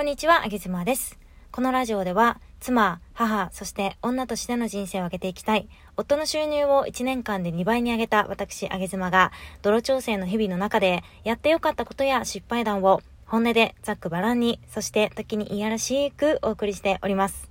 こんにちは、あげずまです。このラジオでは、妻、母、そして女としての人生を上げていきたい、夫の収入を1年間で2倍に上げた私、あげずまが、泥調整の日々の中で、やってよかったことや失敗談を、本音でざっくばらんに、そして時にいやらしくお送りしております。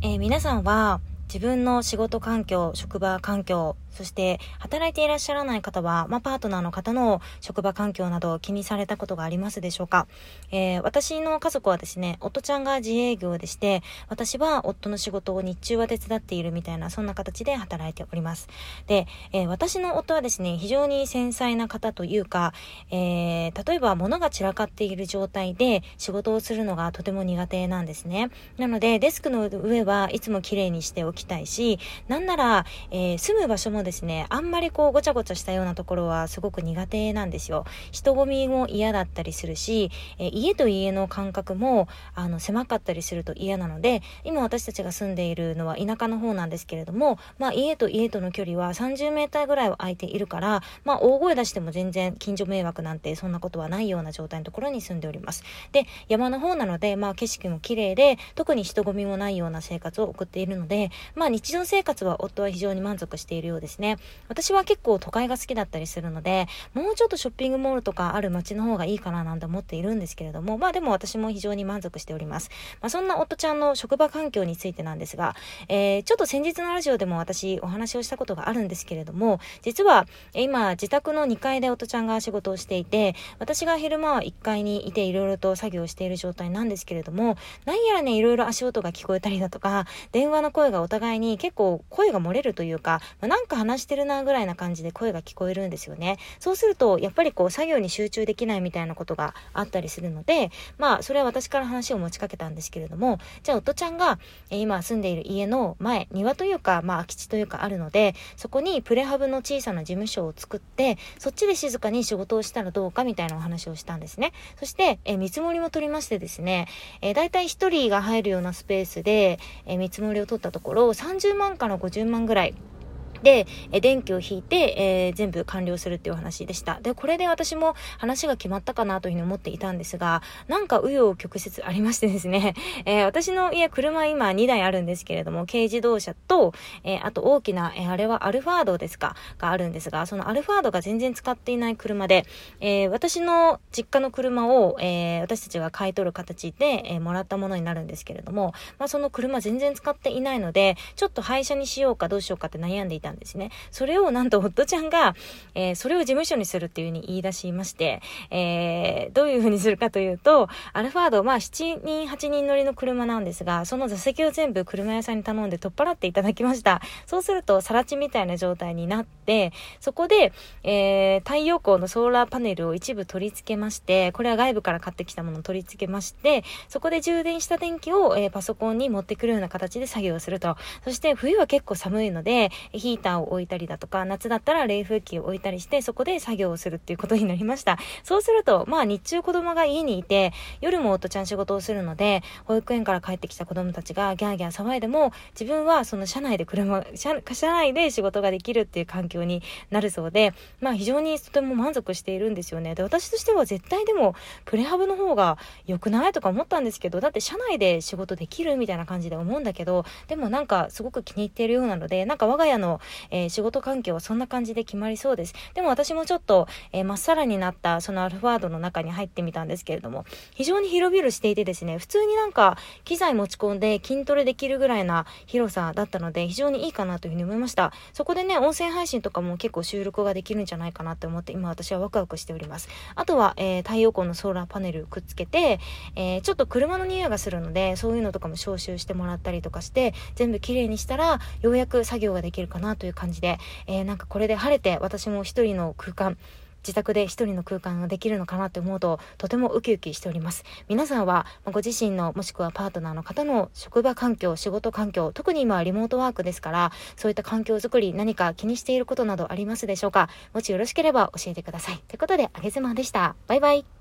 えー、皆さんは、自分の仕事環境、職場環境、そして働いていらっしゃらない方は、まあ、パートナーの方の職場環境など気にされたことがありますでしょうか、えー、私の家族はですね、夫ちゃんが自営業でして、私は夫の仕事を日中は手伝っているみたいな、そんな形で働いております。で、えー、私の夫はですね、非常に繊細な方というか、えー、例えば物が散らかっている状態で仕事をするのがとても苦手なんですね。なので、デスクの上はいつも綺麗にしておききたいし、なんなら、えー、住む場所もですね、あんまりこうごちゃごちゃしたようなところはすごく苦手なんですよ。人混みも嫌だったりするし、え、家と家の間隔もあの狭かったりすると嫌なので、今私たちが住んでいるのは田舎の方なんですけれども、まあ家と家との距離は30メーターぐらいは空いているから、まあ大声出しても全然近所迷惑なんてそんなことはないような状態のところに住んでおります。で、山の方なので、まあ景色も綺麗で、特に人混みもないような生活を送っているので、まあ日常生活は夫は非常に満足しているようですですね。私は結構都会が好きだったりするので、もうちょっとショッピングモールとかある街の方がいいかななんて思っているんですけれども、まあでも私も非常に満足しております。まあそんな夫ちゃんの職場環境についてなんですが、えー、ちょっと先日のラジオでも私お話をしたことがあるんですけれども、実は今自宅の2階で夫ちゃんが仕事をしていて、私が昼間は1階にいていろいろと作業している状態なんですけれども、何やらね、いろいろ足音が聞こえたりだとか、電話の声がお互いに結構声が漏れるというか、まあ、なんか話してるなぐらいな感じで声が聞こえるんですよね。そうすると、やっぱりこう作業に集中できないみたいなことがあったりするので、まあそれは私から話を持ちかけたんですけれども、じゃあ夫ちゃんが、え、今住んでいる家の前、庭というか、まあ空き地というかあるので、そこにプレハブの小さな事務所を作って、そっちで静かに仕事をしたらどうかみたいなお話をしたんですね。そして、え、見積もりも取りましてですね、えー、だいたい1人が入るようなスペースで、え、見積もりを取ったところ、30万から50万ぐらいで、え電気を引いて、えー、全部完了するっていう話でした。で、これで私も話が決まったかなというふうに思っていたんですが、なんか紆余曲折ありましてですね、えー、私の家、車今2台あるんですけれども、軽自動車と、えー、あと大きな、えあれはアルファードですか、があるんですが、そのアルファードが全然使っていない車で、え私の実家の車を、え私たちが買い取る形で、えもらったものになるんですけれども、まあ、その車全然使っていないので、ちょっと廃車にしようかどうしようかって悩んでいたたんですね。それをなんと夫ちゃんが、えー、それを事務所にするっていう風に言い出しまして、えー、どういう風にするかというと、アルファード、まあ7人、8人乗りの車なんですが、その座席を全部車屋さんに頼んで取っ払っていただきました。そうすると、さら地みたいな状態になって、そこで、えー、太陽光のソーラーパネルを一部取り付けまして、これは外部から買ってきたものを取り付けまして、そこで充電した電気を、えー、パソコンに持ってくるような形で作業すると。そして冬は結構寒いので、ヒーターを置いたりだとか、夏だったら冷風機を置いたりして、そこで作業をするっていうことになりました。そうすると、まあ日中子供が家にいて、夜も夫ちゃん仕事をするので、保育園から帰ってきた子供たちがギャーギャー騒いでも、自分はその車内で車、車車内で仕事ができるっていう環境になるそうで、まあ非常にとても満足しているんですよね。で、私としては絶対でも、プレハブの方が良くないとか思ったんですけど、だって車内で仕事できるみたいな感じで思うんだけど、でもなんかすごく気に入っているようなので、なんか我が家のえー、仕事環境はそんな感じで決まりそうです。でも私もちょっと、えー、まっさらになったそのアルファードの中に入ってみたんですけれども、非常に広々していてですね、普通になんか機材持ち込んで筋トレできるぐらいな広さだったので、非常にいいかなというふうに思いました。そこでね、音声配信とかも結構収録ができるんじゃないかなと思って、今私はワクワクしております。あとは、えー、太陽光のソーラーパネルくっつけて、えー、ちょっと車の匂いがするので、そういうのとかも招集してもらったりとかして、全部綺麗にしたら、ようやく作業ができるかなとという感じで、えー、なんかこれで晴れて私も一人の空間自宅で一人の空間ができるのかなって思うととてもウキウキしております。皆さんはご自身のもしくはパートナーの方の職場環境仕事環境特に今はリモートワークですからそういった環境づくり何か気にしていることなどありますでしょうか？もしよろしければ教えてください。ということであげずまでした。バイバイ。